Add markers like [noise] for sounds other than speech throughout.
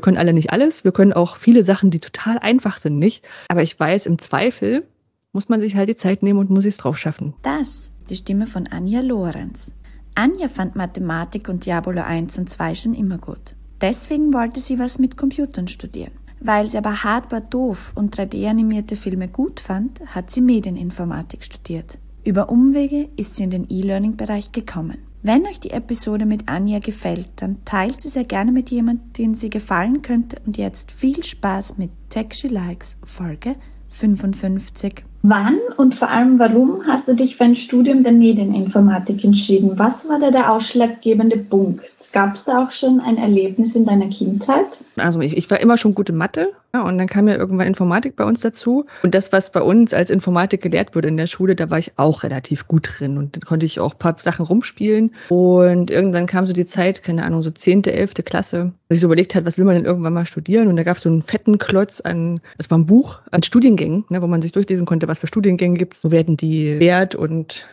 Wir können alle nicht alles. Wir können auch viele Sachen, die total einfach sind, nicht. Aber ich weiß, im Zweifel muss man sich halt die Zeit nehmen und muss es drauf schaffen. Das ist die Stimme von Anja Lorenz. Anja fand Mathematik und Diabolo 1 und 2 schon immer gut. Deswegen wollte sie was mit Computern studieren. Weil sie aber hardware doof und 3D-animierte Filme gut fand, hat sie Medieninformatik studiert. Über Umwege ist sie in den E-Learning-Bereich gekommen. Wenn euch die Episode mit Anja gefällt, dann teilt sie sehr gerne mit jemandem, den sie gefallen könnte und jetzt viel Spaß mit Tech She Likes Folge 55. Wann und vor allem warum hast du dich für ein Studium der Medieninformatik entschieden? Was war da der ausschlaggebende Punkt? Gab es da auch schon ein Erlebnis in deiner Kindheit? Also ich, ich war immer schon gute Mathe ja, und dann kam ja irgendwann Informatik bei uns dazu. Und das, was bei uns als Informatik gelehrt wurde in der Schule, da war ich auch relativ gut drin. Und dann konnte ich auch ein paar Sachen rumspielen. Und irgendwann kam so die Zeit, keine Ahnung, so zehnte, elfte Klasse, dass ich so überlegt hat, was will man denn irgendwann mal studieren? Und da gab es so einen fetten Klotz an, das war ein Buch, an Studiengängen, ne, wo man sich durchlesen konnte, was für Studiengänge gibt es, so werden die wert und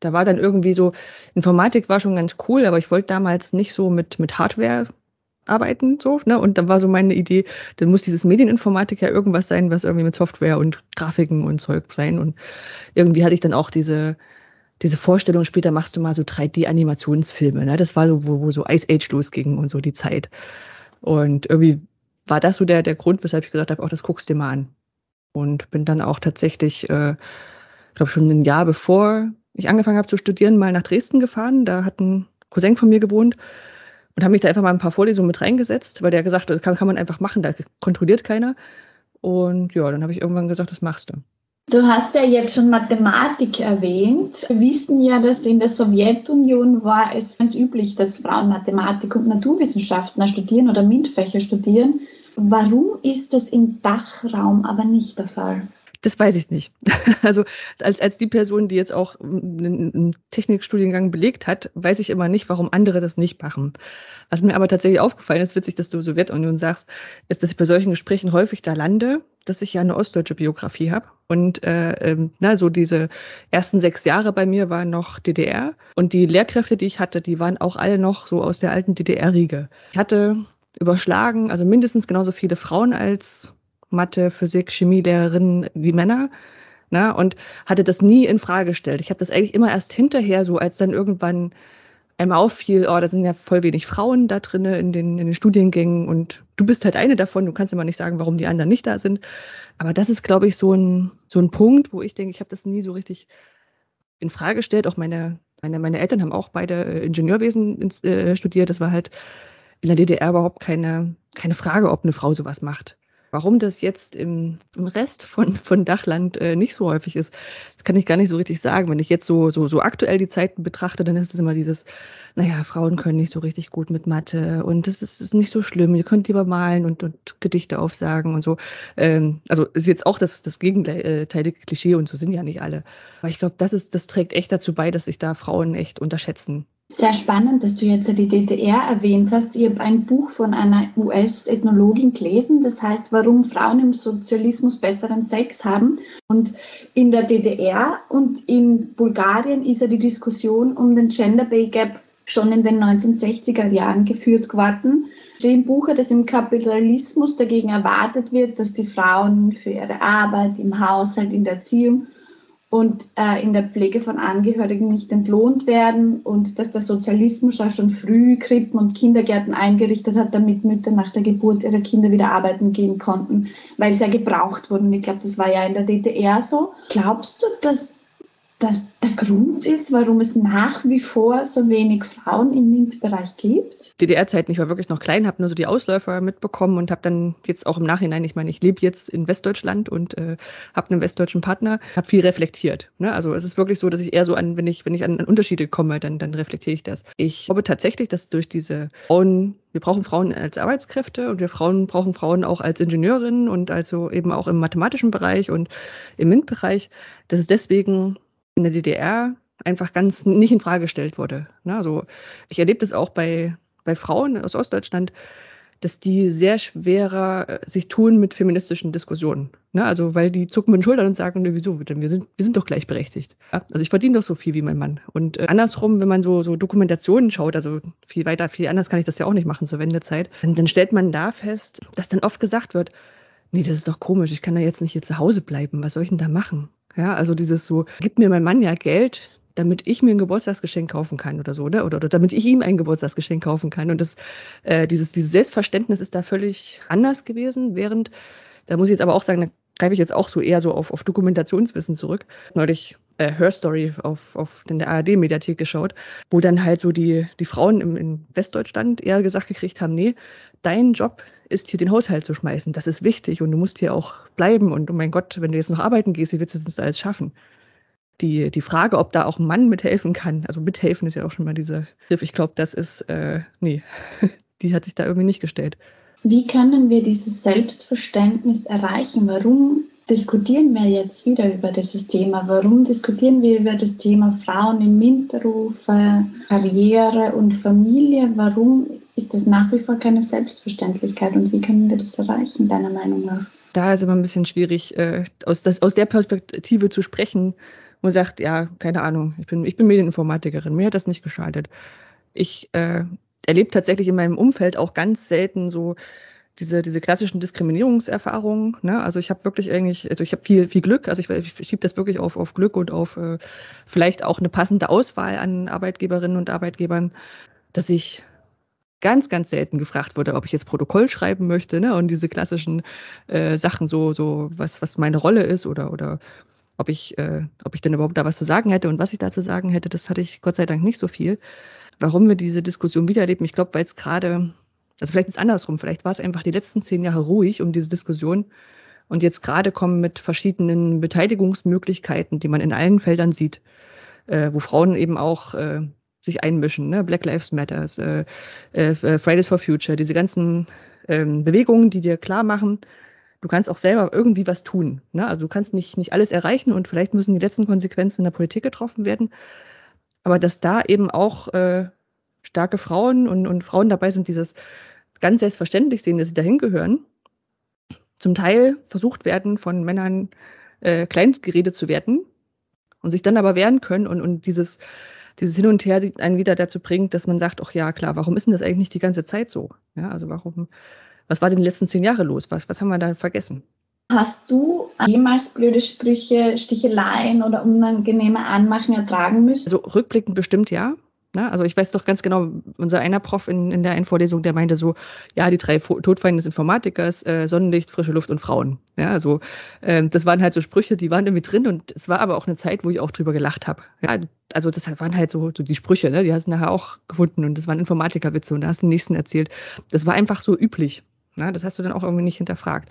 da war dann irgendwie so, Informatik war schon ganz cool, aber ich wollte damals nicht so mit, mit Hardware arbeiten, so, ne? Und dann war so meine Idee, dann muss dieses Medieninformatik ja irgendwas sein, was irgendwie mit Software und Grafiken und Zeug sein. Und irgendwie hatte ich dann auch diese, diese Vorstellung, später machst du mal so 3D-Animationsfilme, ne? Das war so, wo, wo so Ice Age losging und so die Zeit. Und irgendwie war das so der, der Grund, weshalb ich gesagt habe, auch das guckst du dir mal an. Und bin dann auch tatsächlich, äh, glaube schon ein Jahr bevor ich angefangen habe zu studieren, mal nach Dresden gefahren. Da hat ein Cousin von mir gewohnt und habe mich da einfach mal ein paar Vorlesungen mit reingesetzt, weil der gesagt hat, das kann, kann man einfach machen, da kontrolliert keiner. Und ja, dann habe ich irgendwann gesagt, das machst du. Du hast ja jetzt schon Mathematik erwähnt. Wir wissen ja, dass in der Sowjetunion war es ganz üblich, dass Frauen Mathematik und Naturwissenschaften studieren oder MINT-Fächer studieren. Warum ist das im Dachraum aber nicht der Fall? Das weiß ich nicht. [laughs] Also als, als die Person, die jetzt auch einen Technikstudiengang belegt hat, weiß ich immer nicht, warum andere das nicht machen. Was mir aber tatsächlich aufgefallen ist, witzig, dass du Sowjetunion sagst, ist, dass ich bei solchen Gesprächen häufig da lande, dass ich ja eine ostdeutsche Biografie habe. Und äh, ähm, na, so diese ersten sechs Jahre bei mir waren noch DDR. Und die Lehrkräfte, die ich hatte, die waren auch alle noch so aus der alten DDR-Riege. Ich hatte überschlagen, also mindestens genauso viele Frauen als Mathe, Physik, Chemielehrerinnen wie Männer. Na, und hatte das nie in Frage gestellt. Ich habe das eigentlich immer erst hinterher, so als dann irgendwann einmal auffiel, oh, da sind ja voll wenig Frauen da drin in den, in den Studiengängen und du bist halt eine davon, du kannst immer nicht sagen, warum die anderen nicht da sind. Aber das ist, glaube ich, so ein, so ein Punkt, wo ich denke, ich habe das nie so richtig in Frage gestellt. Auch meine, meine, meine Eltern haben auch beide äh, Ingenieurwesen äh, studiert. Das war halt in der DDR überhaupt keine, keine Frage, ob eine Frau sowas macht. Warum das jetzt im, im Rest von, von Dachland äh, nicht so häufig ist, das kann ich gar nicht so richtig sagen. Wenn ich jetzt so, so, so aktuell die Zeiten betrachte, dann ist es immer dieses, naja, Frauen können nicht so richtig gut mit Mathe und das ist, ist nicht so schlimm. Ihr könnt lieber malen und, und Gedichte aufsagen und so. Ähm, also ist jetzt auch das, das gegenteilige Klischee und so sind ja nicht alle. Aber ich glaube, das das trägt echt dazu bei, dass sich da Frauen echt unterschätzen. Sehr spannend, dass du jetzt die DDR erwähnt hast. Ich habe ein Buch von einer US-Ethnologin gelesen, das heißt, warum Frauen im Sozialismus besseren Sex haben. Und in der DDR und in Bulgarien ist ja die Diskussion um den Gender Pay Gap schon in den 1960er Jahren geführt worden. Im Buch, dass im Kapitalismus dagegen erwartet wird, dass die Frauen für ihre Arbeit im Haushalt, in der Erziehung und äh, in der Pflege von Angehörigen nicht entlohnt werden und dass der Sozialismus auch schon früh Krippen und Kindergärten eingerichtet hat, damit Mütter nach der Geburt ihrer Kinder wieder arbeiten gehen konnten, weil sie ja gebraucht wurden. Ich glaube, das war ja in der DDR so. Glaubst du, dass das der Grund ist, warum es nach wie vor so wenig Frauen im MINT-Bereich gibt? DDR-Zeiten, ich war wirklich noch klein, habe nur so die Ausläufer mitbekommen und habe dann jetzt auch im Nachhinein, ich meine, ich lebe jetzt in Westdeutschland und äh, habe einen westdeutschen Partner, habe viel reflektiert. Ne? Also es ist wirklich so, dass ich eher so an, wenn ich, wenn ich an, an Unterschiede komme, dann, dann reflektiere ich das. Ich glaube tatsächlich, dass durch diese Frauen wir brauchen Frauen als Arbeitskräfte und wir Frauen brauchen Frauen auch als Ingenieurinnen und also eben auch im mathematischen Bereich und im MINT-Bereich, dass es deswegen in der DDR einfach ganz nicht in Frage gestellt wurde. Ne? Also ich erlebe das auch bei, bei Frauen aus Ostdeutschland, dass die sehr schwerer äh, sich tun mit feministischen Diskussionen. Ne? Also weil die zucken mit den Schultern und sagen, ne, wieso, wir sind, wir sind doch gleichberechtigt. Also ich verdiene doch so viel wie mein Mann. Und äh, andersrum, wenn man so, so Dokumentationen schaut, also viel weiter, viel anders kann ich das ja auch nicht machen zur Wendezeit, dann stellt man da fest, dass dann oft gesagt wird, nee, das ist doch komisch, ich kann da jetzt nicht hier zu Hause bleiben, was soll ich denn da machen? Ja, also dieses so, gibt mir mein Mann ja Geld, damit ich mir ein Geburtstagsgeschenk kaufen kann oder so, oder? Oder, oder damit ich ihm ein Geburtstagsgeschenk kaufen kann. Und das, äh, dieses, dieses Selbstverständnis ist da völlig anders gewesen, während, da muss ich jetzt aber auch sagen, greife ich jetzt auch so eher so auf, auf Dokumentationswissen zurück. Neulich äh, Her Story auf, auf in der ARD-Mediathek geschaut, wo dann halt so die, die Frauen im, in Westdeutschland eher gesagt gekriegt haben, nee, dein Job ist hier den Haushalt zu schmeißen. Das ist wichtig und du musst hier auch bleiben. Und oh mein Gott, wenn du jetzt noch arbeiten gehst, wie willst du das alles schaffen? die, die Frage, ob da auch ein Mann mithelfen kann, also mithelfen ist ja auch schon mal dieser Griff. Ich glaube, das ist, äh, nee, [laughs] die hat sich da irgendwie nicht gestellt. Wie können wir dieses Selbstverständnis erreichen? Warum diskutieren wir jetzt wieder über dieses Thema? Warum diskutieren wir über das Thema Frauen in MINT-Berufe, Karriere und Familie? Warum ist das nach wie vor keine Selbstverständlichkeit und wie können wir das erreichen, deiner Meinung nach? Da ist immer ein bisschen schwierig, äh, aus, das, aus der Perspektive zu sprechen, und sagt, ja, keine Ahnung, ich bin, ich bin Medieninformatikerin, mir hat das nicht geschadet. Ich äh, erlebe tatsächlich in meinem Umfeld auch ganz selten so diese, diese klassischen Diskriminierungserfahrungen. Ne? Also ich habe wirklich eigentlich, also ich habe viel, viel Glück, also ich, ich schiebe das wirklich auf, auf Glück und auf äh, vielleicht auch eine passende Auswahl an Arbeitgeberinnen und Arbeitgebern, dass ich ganz, ganz selten gefragt wurde, ob ich jetzt Protokoll schreiben möchte, ne? Und diese klassischen äh, Sachen, so, so, was, was meine Rolle ist oder, oder ob ich, äh, ob ich denn überhaupt da was zu sagen hätte und was ich da zu sagen hätte, das hatte ich Gott sei Dank nicht so viel. Warum wir diese Diskussion wiedererleben, ich glaube, weil es gerade, also vielleicht ist es andersrum, vielleicht war es einfach die letzten zehn Jahre ruhig um diese Diskussion und jetzt gerade kommen mit verschiedenen Beteiligungsmöglichkeiten, die man in allen Feldern sieht, äh, wo Frauen eben auch äh, sich einmischen, ne? Black Lives Matters, äh, äh, Fridays for Future, diese ganzen ähm, Bewegungen, die dir klar machen, du kannst auch selber irgendwie was tun. Ne? Also du kannst nicht, nicht alles erreichen und vielleicht müssen die letzten Konsequenzen in der Politik getroffen werden. Aber dass da eben auch äh, starke Frauen und, und Frauen dabei sind, dieses ganz selbstverständlich sehen, dass sie dahin gehören, zum Teil versucht werden, von Männern äh, klein geredet zu werden und sich dann aber wehren können und, und dieses, dieses Hin und Her einen wieder dazu bringt, dass man sagt, ach ja, klar, warum ist denn das eigentlich nicht die ganze Zeit so? Ja, also warum was war denn die letzten zehn Jahre los? Was, was haben wir da vergessen? Hast du jemals blöde Sprüche, Sticheleien oder unangenehme Anmachen ertragen müssen? Also rückblickend bestimmt ja. Ne? Also ich weiß doch ganz genau, unser einer Prof in, in der einen Vorlesung, der meinte so, ja, die drei Todfeinde des Informatikers, äh, Sonnenlicht, frische Luft und Frauen. Ja, also äh, das waren halt so Sprüche, die waren irgendwie drin und es war aber auch eine Zeit, wo ich auch drüber gelacht habe. Ja, also das waren halt so, so die Sprüche, ne? die hast du nachher auch gefunden und das waren Informatikerwitze und da hast du den nächsten erzählt. Das war einfach so üblich. Ne? Das hast du dann auch irgendwie nicht hinterfragt.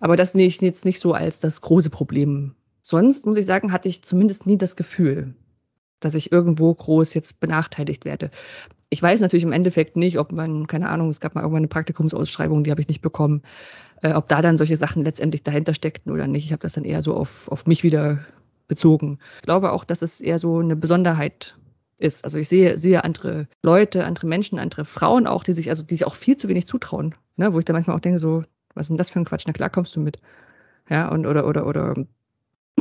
Aber das sehe ich jetzt nicht so als das große Problem. Sonst muss ich sagen, hatte ich zumindest nie das Gefühl, dass ich irgendwo groß jetzt benachteiligt werde. Ich weiß natürlich im Endeffekt nicht, ob man, keine Ahnung, es gab mal irgendwann eine Praktikumsausschreibung, die habe ich nicht bekommen, äh, ob da dann solche Sachen letztendlich dahinter steckten oder nicht. Ich habe das dann eher so auf, auf mich wieder bezogen. Ich glaube auch, dass es eher so eine Besonderheit ist. Also ich sehe, sehe andere Leute, andere Menschen, andere Frauen auch, die sich, also die sich auch viel zu wenig zutrauen. Ne? Wo ich da manchmal auch denke, so, was ist denn das für ein Quatsch? Na klar kommst du mit. Ja, und oder, oder, oder,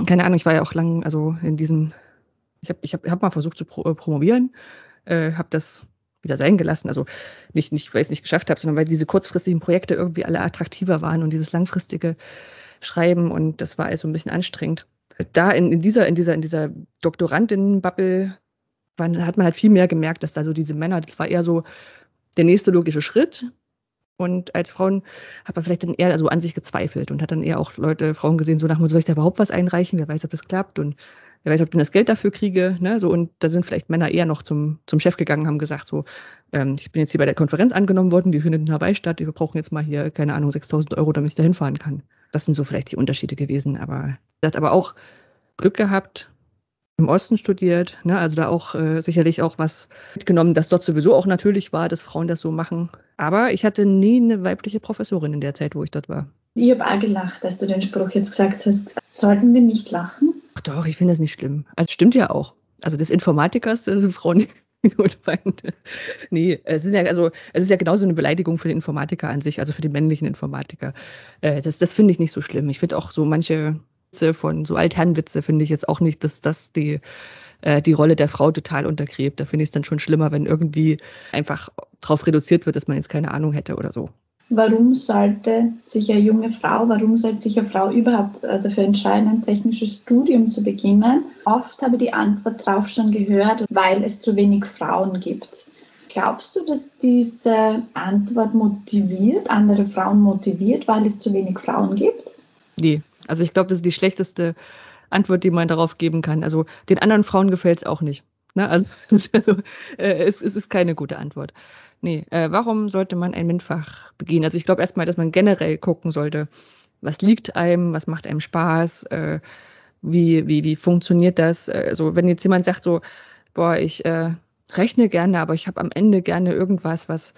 keine Ahnung, ich war ja auch lang, also in diesem, ich habe ich hab, hab mal versucht zu pro, äh, promovieren, äh, habe das wieder sein gelassen. Also nicht, nicht weil ich es nicht geschafft habe, sondern weil diese kurzfristigen Projekte irgendwie alle attraktiver waren und dieses langfristige Schreiben und das war also ein bisschen anstrengend. Da in, in dieser, in dieser, in dieser Doktorandinnen-Bubble hat man halt viel mehr gemerkt, dass da so diese Männer, das war eher so der nächste logische Schritt. Und als Frauen hat man vielleicht dann eher so an sich gezweifelt und hat dann eher auch Leute, Frauen gesehen, so nach mir, soll ich da überhaupt was einreichen? Wer weiß, ob das klappt und wer weiß, ob ich denn das Geld dafür kriege. Ne? So, und da sind vielleicht Männer eher noch zum, zum Chef gegangen, haben gesagt, so, ähm, ich bin jetzt hier bei der Konferenz angenommen worden, die findet in Hawaii statt, wir brauchen jetzt mal hier, keine Ahnung, 6000 Euro, damit ich da hinfahren kann. Das sind so vielleicht die Unterschiede gewesen. Aber er hat aber auch Glück gehabt, im Osten studiert, ne? also da auch äh, sicherlich auch was mitgenommen, dass dort sowieso auch natürlich war, dass Frauen das so machen. Aber ich hatte nie eine weibliche Professorin in der Zeit, wo ich dort war. Ich habe auch gelacht, dass du den Spruch jetzt gesagt hast. Sollten wir nicht lachen? Ach doch, ich finde das nicht schlimm. Also stimmt ja auch. Also des Informatikers, also Frauen Notfeinde. [laughs] Nee, es ist ja, also, es ist ja genauso eine Beleidigung für den Informatiker an sich, also für den männlichen Informatiker. Äh, das das finde ich nicht so schlimm. Ich finde auch so manche Witze von, so Altherrenwitze finde ich jetzt auch nicht, dass das die, äh, die Rolle der Frau total untergräbt. Da finde ich es dann schon schlimmer, wenn irgendwie einfach darauf reduziert wird, dass man jetzt keine Ahnung hätte oder so warum sollte sich eine junge Frau, warum sollte sich eine Frau überhaupt äh, dafür entscheiden, ein technisches Studium zu beginnen? Oft habe ich die Antwort darauf schon gehört, weil es zu wenig Frauen gibt. Glaubst du, dass diese Antwort motiviert, andere Frauen motiviert, weil es zu wenig Frauen gibt? Nee, also ich glaube, das ist die schlechteste Antwort, die man darauf geben kann. Also den anderen Frauen gefällt es auch nicht. Ne? Also, [laughs] also äh, es, es ist keine gute Antwort. Nee, äh, warum sollte man ein MINT-Fach begehen? Also ich glaube erstmal, dass man generell gucken sollte, was liegt einem, was macht einem Spaß, äh, wie, wie, wie funktioniert das? Also wenn jetzt jemand sagt so, boah, ich äh, rechne gerne, aber ich habe am Ende gerne irgendwas, was,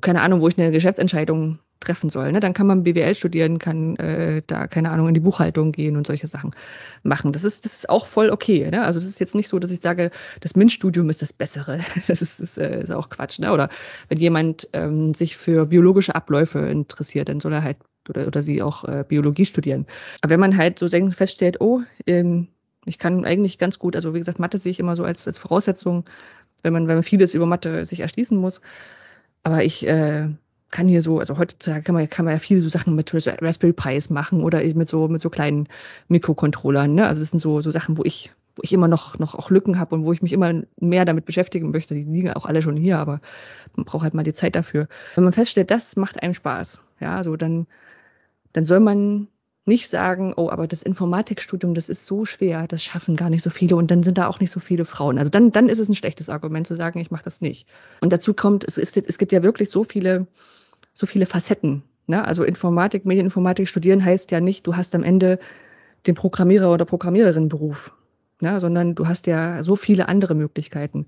keine Ahnung, wo ich eine Geschäftsentscheidung treffen soll. Ne? Dann kann man BWL studieren, kann äh, da, keine Ahnung, in die Buchhaltung gehen und solche Sachen machen. Das ist, das ist auch voll okay. Ne? Also das ist jetzt nicht so, dass ich sage, das MINT-Studium ist das Bessere. [laughs] Das ist, ist, äh, ist auch Quatsch. Ne? Oder wenn jemand ähm, sich für biologische Abläufe interessiert, dann soll er halt oder, oder sie auch äh, Biologie studieren. Aber wenn man halt so feststellt, oh, ähm, ich kann eigentlich ganz gut, also wie gesagt, Mathe sehe ich immer so als, als Voraussetzung, wenn man, wenn man vieles über Mathe sich erschließen muss. Aber ich äh, kann hier so, also heutzutage kann man, kann man ja viele so Sachen mit Raspberry Pis machen oder mit so, mit so kleinen Mikrocontrollern. Ne? Also es sind so, so Sachen, wo ich, wo ich immer noch, noch auch Lücken habe und wo ich mich immer mehr damit beschäftigen möchte. Die liegen auch alle schon hier, aber man braucht halt mal die Zeit dafür. Wenn man feststellt, das macht einem Spaß, ja, so dann, dann soll man nicht sagen, oh, aber das Informatikstudium, das ist so schwer, das schaffen gar nicht so viele und dann sind da auch nicht so viele Frauen. Also dann, dann ist es ein schlechtes Argument zu sagen, ich mache das nicht. Und dazu kommt, es, ist, es gibt ja wirklich so viele so viele Facetten. Ne? Also Informatik, Medieninformatik studieren heißt ja nicht, du hast am Ende den Programmierer oder Programmiererin-Beruf, ne? sondern du hast ja so viele andere Möglichkeiten.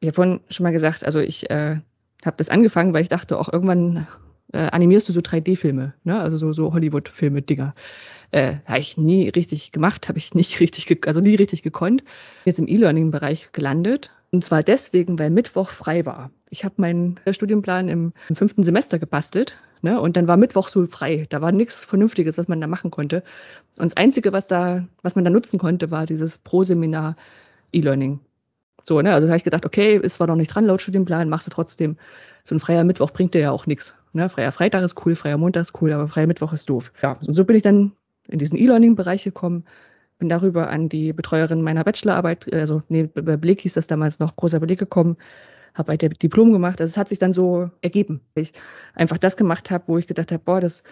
Ich habe vorhin schon mal gesagt, also ich äh, habe das angefangen, weil ich dachte, auch irgendwann äh, animierst du so 3D-Filme, ne? also so, so Hollywood-Filme-Dinger. Äh, habe ich nie richtig gemacht, habe ich nicht [laughs] richtig, also nie richtig gekonnt. Jetzt im E-Learning-Bereich gelandet und zwar deswegen, weil Mittwoch frei war. Ich habe meinen Studienplan im, im, fünften Semester gebastelt ne? und dann war Mittwoch so frei. Da war nichts Vernünftiges, was man da machen konnte. Und das Einzige, was, da, was man da nutzen konnte, war dieses Pro-Seminar E-Learning. So, ne? Also habe ich gedacht, okay, ist zwar noch nicht dran laut Studienplan, machst du trotzdem. So ein freier Mittwoch bringt dir ja auch nichts. Ne? Freier Freitag ist cool, freier Montag ist cool, aber freier Mittwoch ist doof. Ja, und so bin ich dann in diesen E-Learning-Bereich gekommen, bin darüber an die Betreuerin meiner Bachelorarbeit, also nee, bei Beleg hieß das damals noch, großer Beleg gekommen, habe halt Diplom gemacht. Also es hat sich dann so ergeben, weil ich einfach das gemacht habe, wo ich gedacht habe, boah, das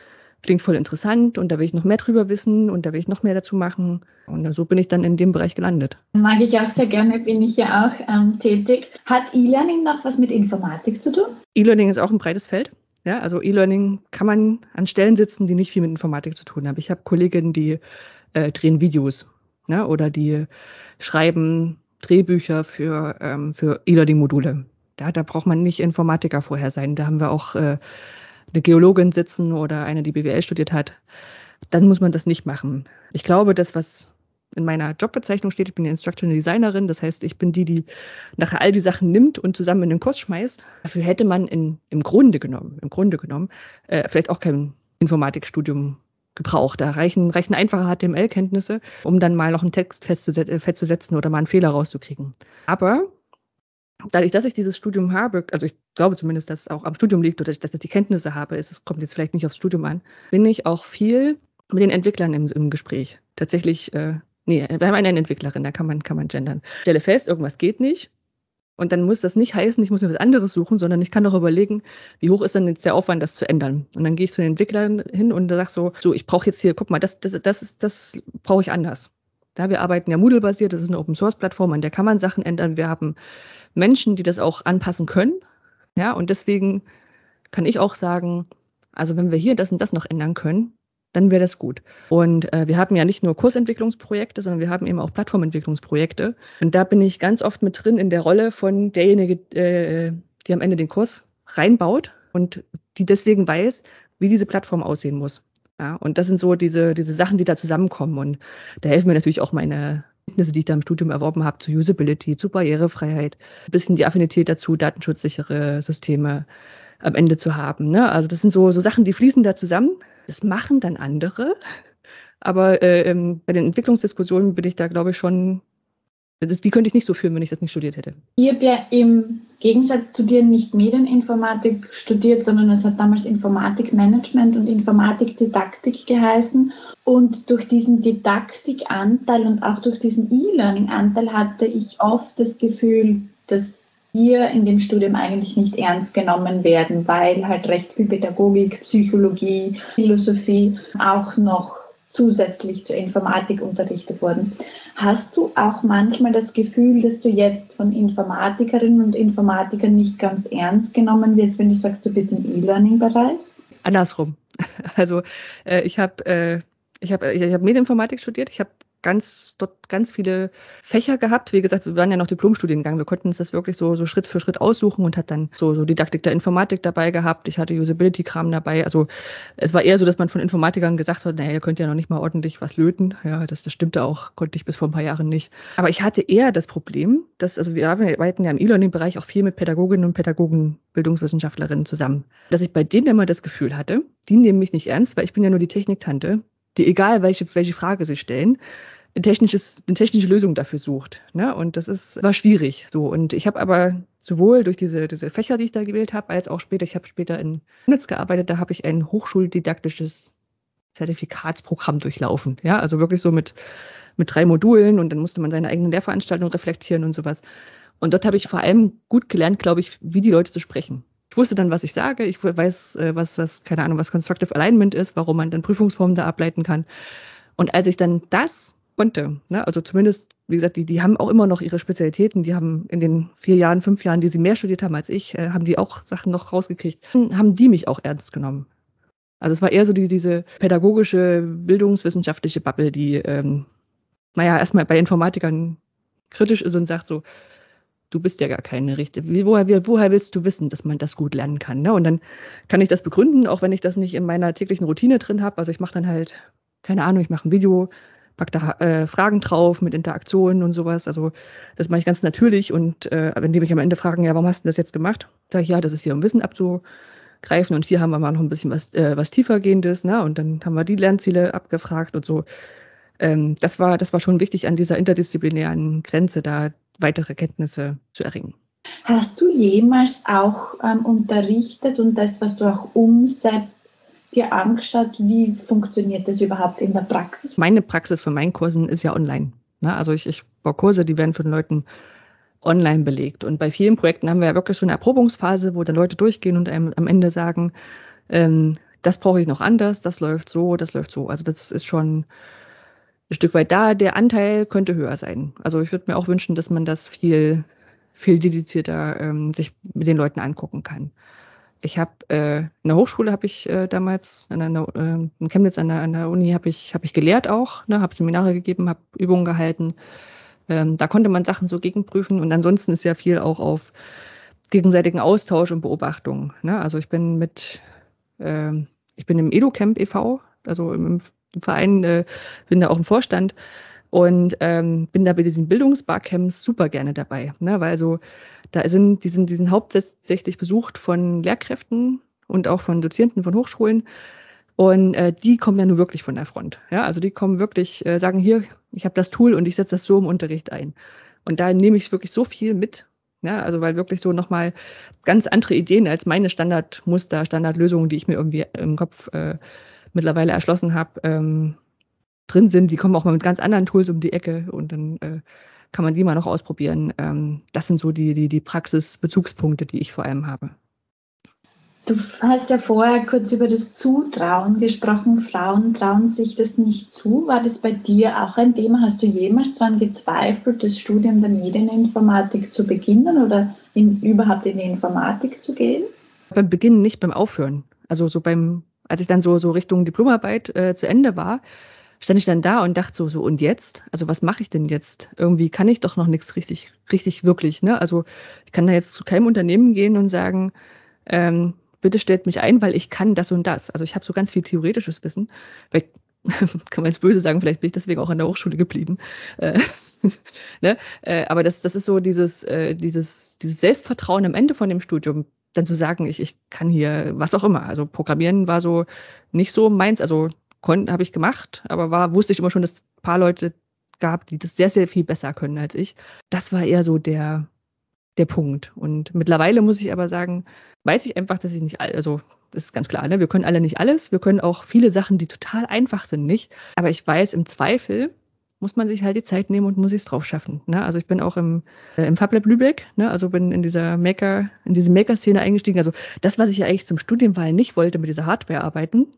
klingt voll interessant und da will ich noch mehr drüber wissen und da will ich noch mehr dazu machen. Und so bin ich dann in dem Bereich gelandet. Mag ich auch sehr gerne, bin ich ja auch ähm, tätig. Hat E-Learning noch was mit Informatik zu tun? E-Learning ist auch ein breites Feld. Ja, also E-Learning kann man an Stellen sitzen, die nicht viel mit Informatik zu tun haben. Ich habe Kolleginnen, die äh, drehen Videos ne? oder die schreiben Drehbücher für, ähm, für E-Learning-Module. Da, da braucht man nicht Informatiker vorher sein. Da haben wir auch äh, eine Geologin sitzen oder eine, die BWL studiert hat. Dann muss man das nicht machen. Ich glaube, das, was in meiner Jobbezeichnung steht, ich bin Instructional Designerin, das heißt, ich bin die, die nachher all die Sachen nimmt und zusammen in den Kurs schmeißt. Dafür hätte man in, im Grunde genommen, im Grunde genommen, äh, vielleicht auch kein Informatikstudium gebraucht. Da reichen, reichen einfache HTML-Kenntnisse, um dann mal noch einen Text festzusetzen oder mal einen Fehler rauszukriegen. Aber dadurch, dass ich dieses Studium habe, also ich glaube zumindest, dass es auch am Studium liegt oder dass ich die Kenntnisse habe, es kommt jetzt vielleicht nicht aufs Studium an, bin ich auch viel mit den Entwicklern im, im Gespräch. Tatsächlich, äh, nee, wir haben eine Entwicklerin, da kann man, kann man gendern. Ich stelle fest, irgendwas geht nicht. Und dann muss das nicht heißen, ich muss mir was anderes suchen, sondern ich kann auch überlegen, wie hoch ist denn jetzt der Aufwand, das zu ändern. Und dann gehe ich zu den Entwicklern hin und sage so, so, ich brauche jetzt hier, guck mal, das, das, das, ist, das brauche ich anders. Da wir arbeiten ja Moodle-basiert, das ist eine Open-Source-Plattform, an der kann man Sachen ändern. Wir haben Menschen, die das auch anpassen können. Ja, und deswegen kann ich auch sagen, also wenn wir hier das und das noch ändern können, dann wäre das gut. Und äh, wir haben ja nicht nur Kursentwicklungsprojekte, sondern wir haben eben auch Plattformentwicklungsprojekte. Und da bin ich ganz oft mit drin in der Rolle von derjenige, äh, die am Ende den Kurs reinbaut und die deswegen weiß, wie diese Plattform aussehen muss. Ja, und das sind so diese, diese Sachen, die da zusammenkommen. Und da helfen mir natürlich auch meine, Kenntnisse, die ich da im Studium erworben habe, zu Usability, zu Barrierefreiheit, ein bisschen die Affinität dazu, datenschutzsichere Systeme am Ende zu haben. Ne? Also das sind so, so Sachen, die fließen da zusammen. Das machen dann andere. Aber äh, ähm, bei den Entwicklungsdiskussionen bin ich da, glaube ich, schon das, die könnte ich nicht so führen, wenn ich das nicht studiert hätte. Ich habe ja im Gegensatz zu dir nicht Medieninformatik studiert, sondern es hat damals Informatikmanagement und Informatikdidaktik geheißen. Und durch diesen Didaktikanteil und auch durch diesen E-Learning-Anteil hatte ich oft das Gefühl, dass wir in dem Studium eigentlich nicht ernst genommen werden, weil halt recht viel Pädagogik, Psychologie, Philosophie auch noch zusätzlich zur Informatik unterrichtet wurden. Hast du auch manchmal das Gefühl, dass du jetzt von Informatikerinnen und Informatikern nicht ganz ernst genommen wirst, wenn du sagst, du bist im E-Learning-Bereich? Andersrum. [laughs] Also äh, ich habe äh, ich habe ich hab Medieninformatik studiert, ich habe ganz, dort ganz viele Fächer gehabt. Wie gesagt, wir waren ja noch Diplomstudiengang. Wir konnten uns das wirklich so, so Schritt für Schritt aussuchen und hat dann so, so Didaktik der Informatik dabei gehabt. Ich hatte Usability-Kram dabei. Also es war eher so, dass man von Informatikern gesagt hat, naja, ihr könnt ja noch nicht mal ordentlich was löten. Ja, das, das stimmte auch, konnte ich bis vor ein paar Jahren nicht. Aber ich hatte eher das Problem, dass, also wir arbeiten ja im E-Learning-Bereich auch viel mit Pädagoginnen und Pädagogen, Bildungswissenschaftlerinnen zusamem, dass ich bei denen immer das Gefühl hatte, die nehmen mich nicht ernst, weil ich bin ja nur die Techniktante, die egal welche, welche Frage sie stellen, ein technisches, eine technische Lösung dafür sucht. Ne? Und das ist, war schwierig. So. Und ich habe aber sowohl durch diese, diese Fächer, die ich da gewählt habe, als auch später, ich habe später in Netz gearbeitet, da habe ich ein hochschuldidaktisches Zertifikatsprogramm durchlaufen. Ja, also wirklich so mit, mit drei Modulen und dann musste man seine eigenen Lehrveranstaltungen reflektieren und sowas. Und dort habe ich vor allem gut gelernt, glaube ich, wie die Leute zu sprechen. Ich wusste dann, was ich sage. Ich weiß, äh, was, was, keine Ahnung, was Constructive Alignment ist, warum man dann Prüfungsformen da ableiten kann. Und als ich dann das konnte. Ne? Also zumindest, wie gesagt, die, die haben auch immer noch ihre Spezialitäten. Die haben in den vier Jahren, fünf Jahren, die sie mehr studiert haben als ich, äh, haben die auch Sachen noch rausgekriegt. Haben die mich auch ernst genommen. Also es war eher so die, diese pädagogische, bildungswissenschaftliche Bubble, die, ähm, naja, erstmal bei Informatikern kritisch ist und sagt so, du bist ja gar keine richtige. Woher, woher willst du wissen, dass man das gut lernen kann? Ne? Und dann kann ich das begründen, auch wenn ich das nicht in meiner täglichen Routine drin habe. Also ich mache dann halt, keine Ahnung, ich mache ein Video, pack da äh, Fragen drauf mit Interaktionen und sowas. Also das mache ich ganz natürlich und äh, indem ich am Ende fragen, ja, warum hast du das jetzt gemacht? Sage ich, ja, das ist hier um Wissen abzugreifen und hier haben wir mal noch ein bisschen was, äh, was tiefergehendes, ne? Und dann haben wir die Lernziele abgefragt und so. Ähm, das war, das war schon wichtig an dieser interdisziplinären Grenze, da weitere Kenntnisse zu erringen. Hast du jemals auch ähm, unterrichtet und das, was du auch umsetzt, dir angeschaut, wie funktioniert das überhaupt in der Praxis? Meine Praxis von meinen Kursen ist ja online. Ne? Also ich, ich baue Kurse, die werden von Leuten online belegt. Und bei vielen Projekten haben wir ja wirklich so eine Erprobungsphase, wo dann Leute durchgehen und einem am Ende sagen, ähm, das brauche ich noch anders, das läuft so, das läuft so. Also das ist schon ein Stück weit da. Der Anteil könnte höher sein. Also ich würde mir auch wünschen, dass man das viel, viel dedizierter ähm, sich mit den Leuten angucken kann ich habe äh, in der Hochschule habe ich äh, damals an einer, äh, in Chemnitz an der, an der Uni habe ich habe ich gelehrt auch, ne, habe Seminare gegeben, habe Übungen gehalten. Ähm, da konnte man Sachen so gegenprüfen und ansonsten ist ja viel auch auf gegenseitigen Austausch und Beobachtung. Ne? Also ich bin mit äh, ich bin im EduCamp e.V., also im, im Verein, äh, bin da auch im Vorstand und ähm, bin da bei diesen Bildungsbarcamps super gerne dabei, ne? weil so da sind die, sind, die sind hauptsächlich besucht von Lehrkräften und auch von Dozierenden von Hochschulen und äh, die kommen ja nur wirklich von der Front. Ja, also die kommen wirklich, äh, sagen hier, ich habe das Tool und ich setze das so im Unterricht ein. Und da nehme ich wirklich so viel mit. Ja, also weil wirklich so nochmal ganz andere Ideen als meine Standardmuster, Standardlösungen, die ich mir irgendwie im Kopf äh, mittlerweile erschlossen habe, ähm, drin sind. Die kommen auch mal mit ganz anderen Tools um die Ecke und dann äh, kann man die mal noch ausprobieren. Ähm, das sind so die, die, die Praxisbezugspunkte, die ich vor allem habe. Du hast ja vorher kurz über das Zutrauen gesprochen. Frauen trauen sich das nicht zu. War das bei dir auch ein Thema? Hast du jemals daran gezweifelt, das Studium der Medieninformatik zu beginnen oder in, überhaupt in die Informatik zu gehen? Beim Beginn nicht, beim Aufhören. Also so beim, als ich dann so, so Richtung Diplomarbeit äh, zu Ende war, stand ich dann da und dachte so, so und jetzt? Also was mache ich denn jetzt? Irgendwie kann ich doch noch nichts richtig, richtig wirklich. Ne? Also ich kann da jetzt zu keinem Unternehmen gehen und sagen, ähm, bitte stellt mich ein, weil ich kann das und das. Also ich habe so ganz viel theoretisches Wissen. Vielleicht [laughs] kann man jetzt böse sagen, vielleicht bin ich deswegen auch an der Hochschule geblieben. Äh, [laughs] ne? äh, aber das, das ist so dieses, äh, dieses, dieses Selbstvertrauen am Ende von dem Studium, dann zu sagen, ich, ich kann hier was auch immer. Also Programmieren war so nicht so meins, also habe ich gemacht, aber war, wusste ich immer schon, dass ein paar Leute gab, die das sehr, sehr viel besser können als ich. Das war eher so der, der Punkt. Und mittlerweile muss ich aber sagen, weiß ich einfach, dass ich nicht, also das ist ganz klar, ne? wir können alle nicht alles, wir können auch viele Sachen, die total einfach sind, nicht. Aber ich weiß, im Zweifel muss man sich halt die Zeit nehmen und muss es drauf schaffen. Ne? Also ich bin auch im, äh, im FabLab Lübeck, ne? also bin in dieser Maker, in diese Maker-Szene eingestiegen. Also das, was ich ja eigentlich zum Studienwahl nicht wollte, mit dieser Hardware arbeiten,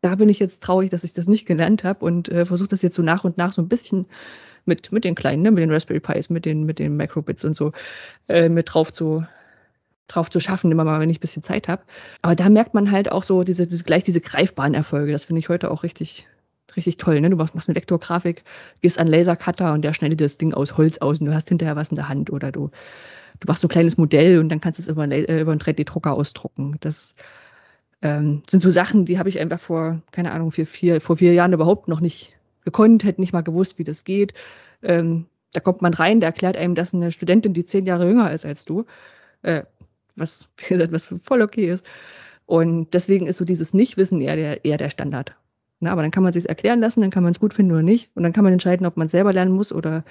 da bin ich jetzt traurig, dass ich das nicht gelernt habe und äh, versuche das jetzt so nach und nach so ein bisschen mit, mit den kleinen, ne, mit den Raspberry Pis, mit den, mit den Microbits und so, äh, mit drauf zu, drauf zu schaffen, immer mal, wenn ich ein bisschen Zeit habe. Aber da merkt man halt auch so diese, diese gleich diese greifbaren Erfolge. Das finde ich heute auch richtig, richtig toll. Ne? Du machst, machst eine Vektorgrafik, gehst an Lasercutter und der schneidet das Ding aus Holz aus und du hast hinterher was in der Hand oder du, du machst so ein kleines Modell und dann kannst du es über, äh, über einen 3D-Drucker ausdrucken. Das ähm, sind so Sachen, die habe ich einfach vor, keine Ahnung, vier, vier, vor vier Jahren überhaupt noch nicht gekonnt, hätte nicht mal gewusst, wie das geht. Ähm, da kommt man rein, der erklärt einem, dass eine Studentin, die zehn Jahre jünger ist als du, äh, was, [laughs] wie gesagt, was voll okay ist. Und deswegen ist so dieses Nichtwissen eher der, eher der Standard. Na, aber dann kann man sich erklären lassen, dann kann man es gut finden oder nicht. Und dann kann man entscheiden, ob man selber lernen muss oder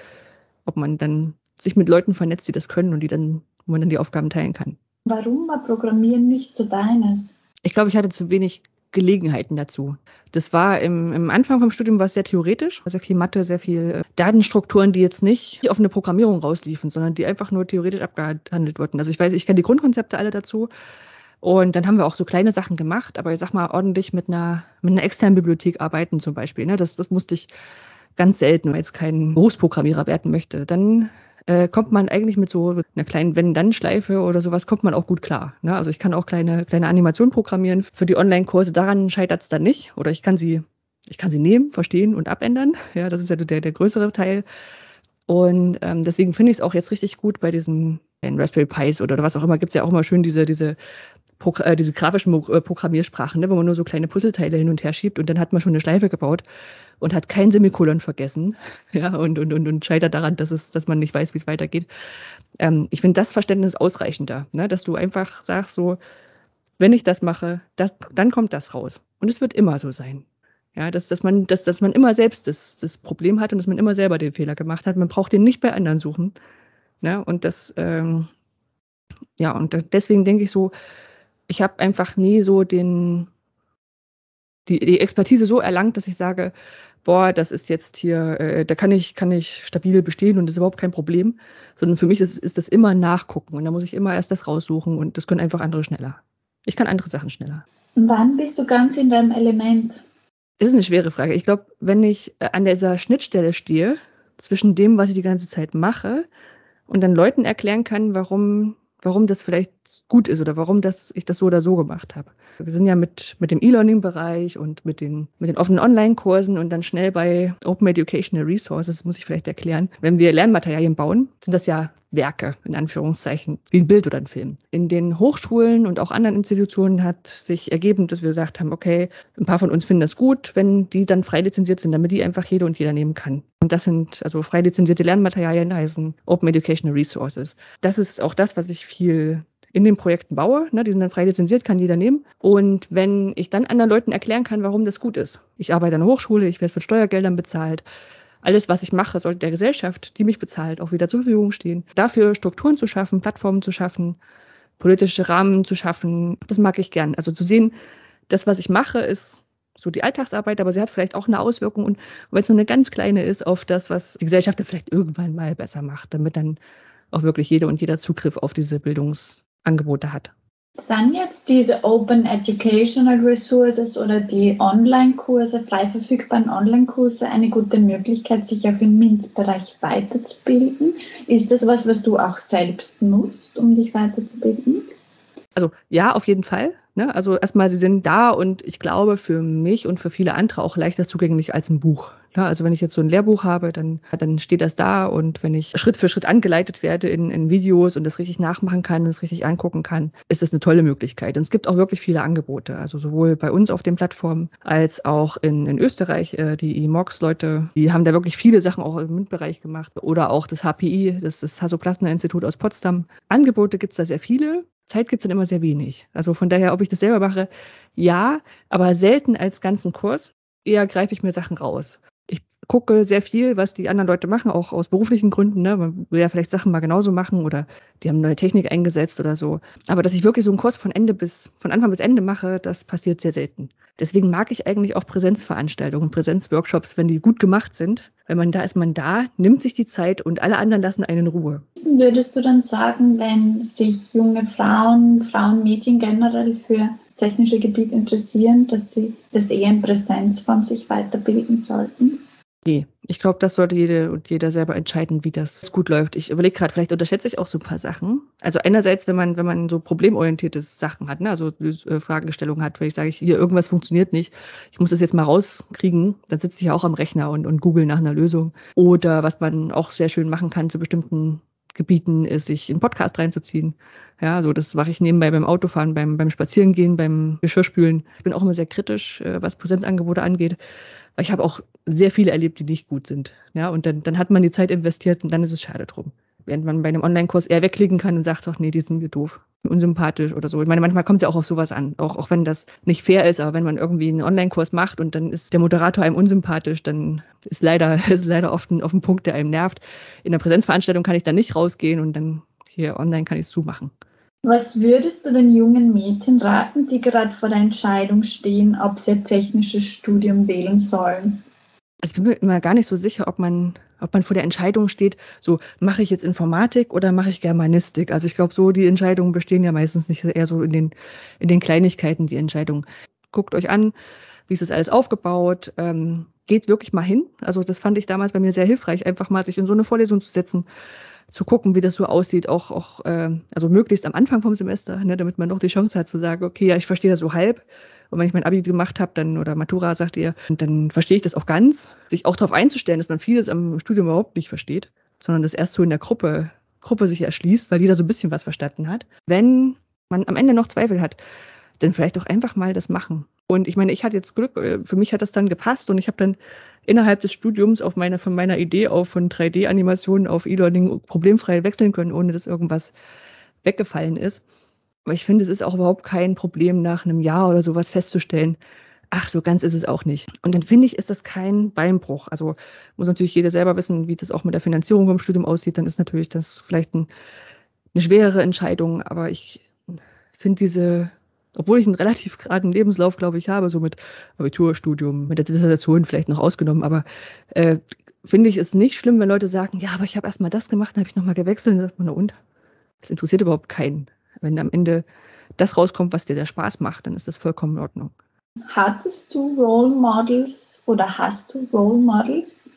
ob man dann sich mit Leuten vernetzt, die das können und die dann, wo man dann die Aufgaben teilen kann. Warum war Programmieren nicht so deines? Ich glaube, ich hatte zu wenig Gelegenheiten dazu. Das war im, im Anfang vom Studium war es sehr theoretisch, sehr viel Mathe, sehr viel äh, Datenstrukturen, die jetzt nicht auf eine Programmierung rausliefen, sondern die einfach nur theoretisch abgehandelt wurden. Also ich weiß, ich kenne die Grundkonzepte alle dazu. Und dann haben wir auch so kleine Sachen gemacht, aber ich sag mal ordentlich mit einer, mit einer externen Bibliothek arbeiten zum Beispiel. Ne? Das, das musste ich ganz selten, weil jetzt kein Berufsprogrammierer werden möchte. Dann äh, kommt man eigentlich mit so einer kleinen Wenn-Dann-Schleife oder sowas, kommt man auch gut klar. Ne? Also ich kann auch kleine, kleine Animationen programmieren für die Online-Kurse. Daran scheitert es dann nicht. Oder ich kann sie, ich kann sie nehmen, verstehen und abändern. [laughs] Ja, das ist ja der, der größere Teil. Und ähm, deswegen finde ich es auch jetzt richtig gut bei diesen Raspberry Pis oder was auch immer, gibt es ja auch immer schön diese, diese äh, diese grafischen äh, Programmiersprachen, ne, wo man nur so kleine Puzzleteile hin und her schiebt und dann hat man schon eine Schleife gebaut und hat kein Semikolon vergessen, [laughs] ja, und, und, und, und scheitert daran, dass es, dass man nicht weiß, wie es weitergeht. Ähm, ich finde das Verständnis ausreichender, ne, dass du einfach sagst so, wenn ich das mache, das, dann kommt das raus. Und es wird immer so sein. Ja, dass, dass man, dass, dass man immer selbst das, das Problem hat und dass man immer selber den Fehler gemacht hat. Man braucht den nicht bei anderen suchen. Ne? Und das, ähm, ja, und deswegen denke ich so, ich habe einfach nie so den, die, die Expertise so erlangt, dass ich sage, boah, das ist jetzt hier, äh, da kann ich, kann ich stabil bestehen und das ist überhaupt kein Problem. Sondern für mich ist, ist das immer nachgucken und da muss ich immer erst das raussuchen und das können einfach andere schneller. Ich kann andere Sachen schneller. Wann bist du ganz in deinem Element? Das ist eine schwere Frage. Ich glaube, wenn ich äh, an dieser Schnittstelle stehe, zwischen dem, was ich die ganze Zeit mache, und dann Leuten erklären kann, warum warum das vielleicht gut ist oder warum das, ich das so oder so gemacht habe. Wir sind ja mit, mit dem E-Learning-Bereich und mit den, mit den offenen Online-Kursen und dann schnell bei Open Educational Resources, muss ich vielleicht erklären. Wenn wir Lernmaterialien bauen, sind das ja Werke, in Anführungszeichen, wie ein Bild oder ein Film. In den Hochschulen und auch anderen Institutionen hat sich ergeben, dass wir gesagt haben, okay, ein paar von uns finden das gut, wenn die dann frei lizenziert sind, damit die einfach jede und jeder nehmen kann. Und das sind also frei lizenzierte Lernmaterialien, heißen Open Educational Resources. Das ist auch das, was ich viel in den Projekten baue. Ne, die sind dann frei lizenziert, kann jeder nehmen. Und wenn ich dann anderen Leuten erklären kann, warum das gut ist. Ich arbeite an der Hochschule, ich werde von Steuergeldern bezahlt alles, was ich mache, sollte der Gesellschaft, die mich bezahlt, auch wieder zur Verfügung stehen. Dafür Strukturen zu schaffen, Plattformen zu schaffen, politische Rahmen zu schaffen, das mag ich gern. Also zu sehen, das, was ich mache, ist so die Alltagsarbeit, aber sie hat vielleicht auch eine Auswirkung und wenn es nur eine ganz kleine ist auf das, was die Gesellschaft dann vielleicht irgendwann mal besser macht, damit dann auch wirklich jede und jeder Zugriff auf diese Bildungsangebote hat. Sind jetzt diese Open Educational Resources oder die Online-Kurse, frei verfügbaren Online-Kurse, eine gute Möglichkeit, sich auch im MINT-Bereich weiterzubilden? Ist das was, was du auch selbst nutzt, um dich weiterzubilden? Also ja, auf jeden Fall. Ne? Also erstmal, sie sind da und ich glaube für mich und für viele andere auch leichter zugänglich als ein Buch. Ne? Also wenn ich jetzt so ein Lehrbuch habe, dann, dann steht das da und wenn ich Schritt für Schritt angeleitet werde in, in Videos und das richtig nachmachen kann, das richtig angucken kann, ist das eine tolle Möglichkeit. Und es gibt auch wirklich viele Angebote. Also sowohl bei uns auf den Plattformen als auch in, in Österreich. Äh, die E-Mox-Leute, die haben da wirklich viele Sachen auch im MINT-Bereich gemacht. Oder auch das HPI, das das Hasso-Plattner-Institut aus Potsdam. Angebote gibt es da sehr viele. Zeit gibt's dann immer sehr wenig. Also von daher, ob ich das selber mache, ja, aber selten als ganzen Kurs. Eher greife ich mir Sachen raus. Gucke sehr viel, was die anderen Leute machen, auch aus beruflichen Gründen. Ne? Man will ja vielleicht Sachen mal genauso machen oder die haben neue Technik eingesetzt oder so. Aber dass ich wirklich so einen Kurs von Ende bis, von Anfang bis Ende mache, das passiert sehr selten. Deswegen mag ich eigentlich auch Präsenzveranstaltungen, Präsenzworkshops, wenn die gut gemacht sind. Wenn man da ist, man da, nimmt sich die Zeit und alle anderen lassen einen in Ruhe. Würdest du dann sagen, wenn sich junge Frauen, Frauen, Mädchen generell für das technische Gebiet interessieren, dass sie das eher in Präsenzform sich weiterbilden sollten? Nee, ich glaube, das sollte jede und jeder selber entscheiden, wie das gut läuft. Ich überlege gerade, vielleicht unterschätze ich auch so ein paar Sachen. Also einerseits, wenn man, wenn man so problemorientierte Sachen hat, ne, also äh, Fragestellungen hat, ich sage, hier irgendwas funktioniert nicht, ich muss das jetzt mal rauskriegen, dann sitze ich ja auch am Rechner und, und google nach einer Lösung. Oder was man auch sehr schön machen kann zu bestimmten Gebieten ist, sich einen Podcast reinzuziehen. Ja, so das mache ich nebenbei beim Autofahren, beim, beim Spazierengehen, beim Geschirrspülen. Ich bin auch immer sehr kritisch, äh, was Präsenzangebote angeht ich habe auch sehr viele erlebt, die nicht gut sind. Ja, und dann, dann hat man die Zeit investiert und dann ist es schade drum. Während man bei einem Online-Kurs eher wegklicken kann und sagt, ach nee, die sind mir doof, unsympathisch oder so. Ich meine, manchmal kommt es ja auch auf sowas an, auch, auch wenn das nicht fair ist, aber wenn man irgendwie einen Online-Kurs macht und dann ist der Moderator einem unsympathisch, dann ist leider, [laughs] ist leider oft ein, auf ein Punkt, der einem nervt. In der Präsenzveranstaltung kann ich dann nicht rausgehen und dann hier online kann ich es zumachen. Was würdest du den jungen Mädchen raten, die gerade vor der Entscheidung stehen, ob sie ein technisches Studium wählen sollen? Also ich bin mir immer gar nicht so sicher, ob man, ob man vor der Entscheidung steht, so mache ich jetzt Informatik oder mache ich Germanistik. Also ich glaube, so die Entscheidungen bestehen ja meistens nicht eher so in den, in den Kleinigkeiten, die Entscheidung. Guckt euch an, wie ist das alles aufgebaut, ähm, geht wirklich mal hin. Also das fand ich damals bei mir sehr hilfreich, einfach mal sich in so eine Vorlesung zu setzen zu gucken, wie das so aussieht, auch, auch äh, also möglichst am Anfang vom Semester, ne, damit man noch die Chance hat zu sagen, okay, ja, ich verstehe das so halb. Und wenn ich mein Abi gemacht habe, dann, oder Matura, sagt ihr, dann verstehe ich das auch ganz. Sich auch darauf einzustellen, dass man vieles am Studium überhaupt nicht versteht, sondern das erst so in der Gruppe, Gruppe sich erschließt, weil jeder so ein bisschen was verstanden hat. Wenn man am Ende noch Zweifel hat, dann vielleicht auch einfach mal das machen. Und ich meine, ich hatte jetzt Glück, äh, für mich hat das dann gepasst und ich habe dann innerhalb des Studiums auf meine, von meiner Idee auf von 3D-Animationen auf E-Learning problemfrei wechseln können, ohne dass irgendwas weggefallen ist. Aber ich finde, es ist auch überhaupt kein Problem, nach einem Jahr oder sowas festzustellen, ach, so ganz ist es auch nicht. Und dann finde ich, ist das kein Beinbruch. Also muss natürlich jeder selber wissen, wie das auch mit der Finanzierung vom Studium aussieht. Dann ist natürlich das vielleicht ein, eine schwere Entscheidung. Aber ich finde diese obwohl ich einen relativ geraden Lebenslauf, glaube ich, habe, so mit Abiturstudium, mit der Dissertation vielleicht noch ausgenommen, aber äh, finde ich es nicht schlimm, wenn Leute sagen, ja, aber ich habe erst mal das gemacht, dann habe ich nochmal gewechselt und dann sagt man, na und? Das interessiert überhaupt keinen. Wenn am Ende das rauskommt, was dir der Spaß macht, dann ist das vollkommen in Ordnung. Hattest du Role Models oder hast du Role Models?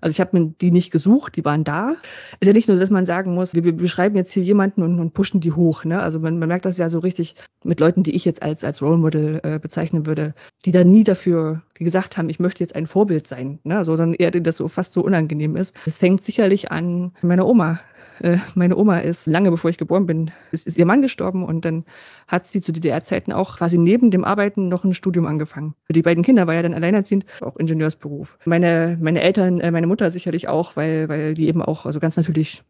Also ich habe mir die nicht gesucht, die waren da. Ist ja nicht nur, dass man sagen muss, wir beschreiben jetzt hier jemanden und, und pushen die hoch. Ne? Also man, man, merkt das ja so richtig mit Leuten, die ich jetzt als, als Role Model äh, bezeichnen würde, die da nie dafür gesagt haben, ich möchte jetzt ein Vorbild sein, ne? sondern eher denen das so fast so unangenehm ist. Es fängt sicherlich an meiner Oma. Äh, meine Oma ist lange bevor ich geboren bin, ist, ist ihr Mann gestorben und dann hat sie zu DDR-Zeiten auch quasi neben dem Arbeiten noch ein Studium angefangen. Für die beiden Kinder war ja dann alleinerziehend, auch Ingenieursberuf. Meine, meine Eltern, äh, meine Mutter sicherlich auch, weil, weil die eben auch also ganz natürlich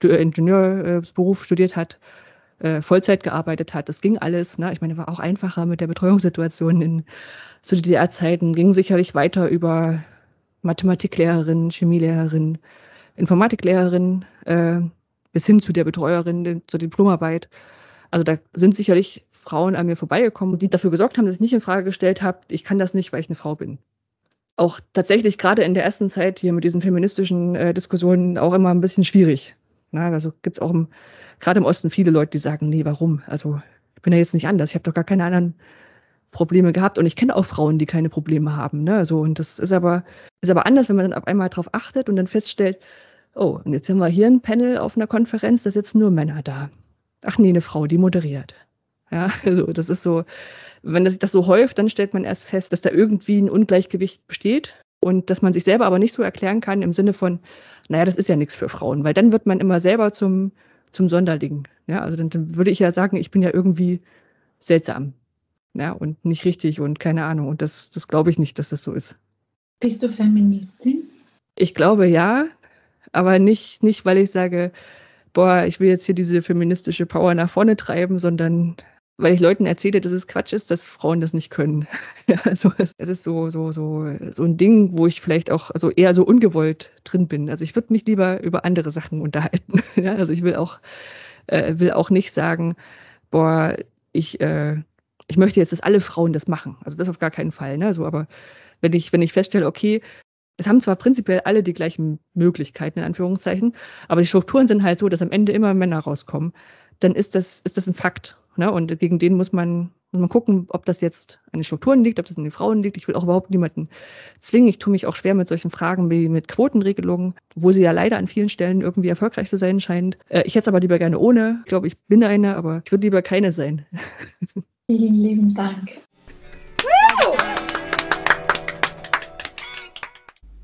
Ingenieursberuf studiert hat, äh, Vollzeit gearbeitet hat. Das ging alles. Ne? Ich meine, war auch einfacher mit der Betreuungssituation in zu DDR-Zeiten, ging sicherlich weiter über Mathematiklehrerin, Chemielehrerin, Informatiklehrerin äh, bis hin zu der Betreuerin, zur Diplomarbeit. Also da sind sicherlich Frauen an mir vorbeigekommen, die dafür gesorgt haben, dass ich nicht in Frage gestellt habe, ich kann das nicht, weil ich eine Frau bin. Auch tatsächlich gerade in der ersten Zeit hier mit diesen feministischen äh, Diskussionen auch immer ein bisschen schwierig. Na, also gibt es auch gerade im Osten viele Leute, die sagen, nee, warum? Also ich bin ja jetzt nicht anders, ich habe doch gar keine anderen Probleme gehabt und ich kenne auch Frauen, die keine Probleme haben. Ne? So, und das ist aber, ist aber anders, wenn man dann auf einmal darauf achtet und dann feststellt, oh, und jetzt haben wir hier ein Panel auf einer Konferenz, da sitzen nur Männer da. Ach nee, eine Frau, die moderiert. Ja, [laughs] also das ist so, wenn das das so häuft, dann stellt man erst fest, dass da irgendwie ein Ungleichgewicht besteht und dass man sich selber aber nicht so erklären kann im Sinne von, naja, das ist ja nichts für Frauen, weil dann wird man immer selber zum, zum Sonderling. Ja, also dann, dann würde ich ja sagen, ich bin ja irgendwie seltsam. Ja, und nicht richtig und keine Ahnung. Und das, das glaube ich nicht, dass das so ist. Bist du Feministin? Ich glaube ja, aber nicht, nicht, weil ich sage, boah, ich will jetzt hier diese feministische Power nach vorne treiben, sondern weil ich Leuten erzähle, dass es Quatsch ist, dass Frauen das nicht können. [laughs] ja, also es ist so, so, so, so ein Ding, wo ich vielleicht auch also eher so ungewollt drin bin. Also ich würde mich lieber über andere Sachen unterhalten. [laughs] ja, also ich will auch, äh, will auch nicht sagen, boah, ich, äh, ich möchte jetzt, dass alle Frauen das machen. Also das auf gar keinen Fall. Ne? So, aber wenn ich, wenn ich feststelle, okay, es haben zwar prinzipiell alle die gleichen Möglichkeiten, in Anführungszeichen, aber die Strukturen sind halt so, dass am Ende immer Männer rauskommen, dann ist das, ist das ein Fakt. Ne? Und gegen den muss man, muss man gucken, ob das jetzt an den Strukturen liegt, ob das an den Frauen liegt. Ich will auch überhaupt niemanden zwingen. Ich tue mich auch schwer mit solchen Fragen wie mit Quotenregelungen, wo sie ja leider an vielen Stellen irgendwie erfolgreich zu sein scheint. Äh, ich hätte es aber lieber gerne ohne. Ich glaube, ich bin eine, aber ich würde lieber keine sein. [laughs] Vielen lieben Dank.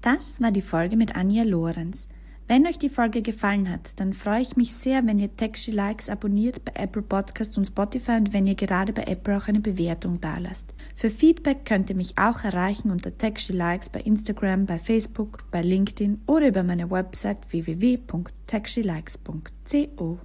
Das war die Folge mit Anja Lorenz. Wenn euch die Folge gefallen hat, dann freue ich mich sehr, wenn ihr Texty Likes abonniert bei Apple Podcasts und Spotify und wenn ihr gerade bei Apple auch eine Bewertung dalasst. Für Feedback könnt ihr mich auch erreichen unter Texty Likes bei Instagram, bei Facebook, bei LinkedIn oder über meine Website www.textylikes.co.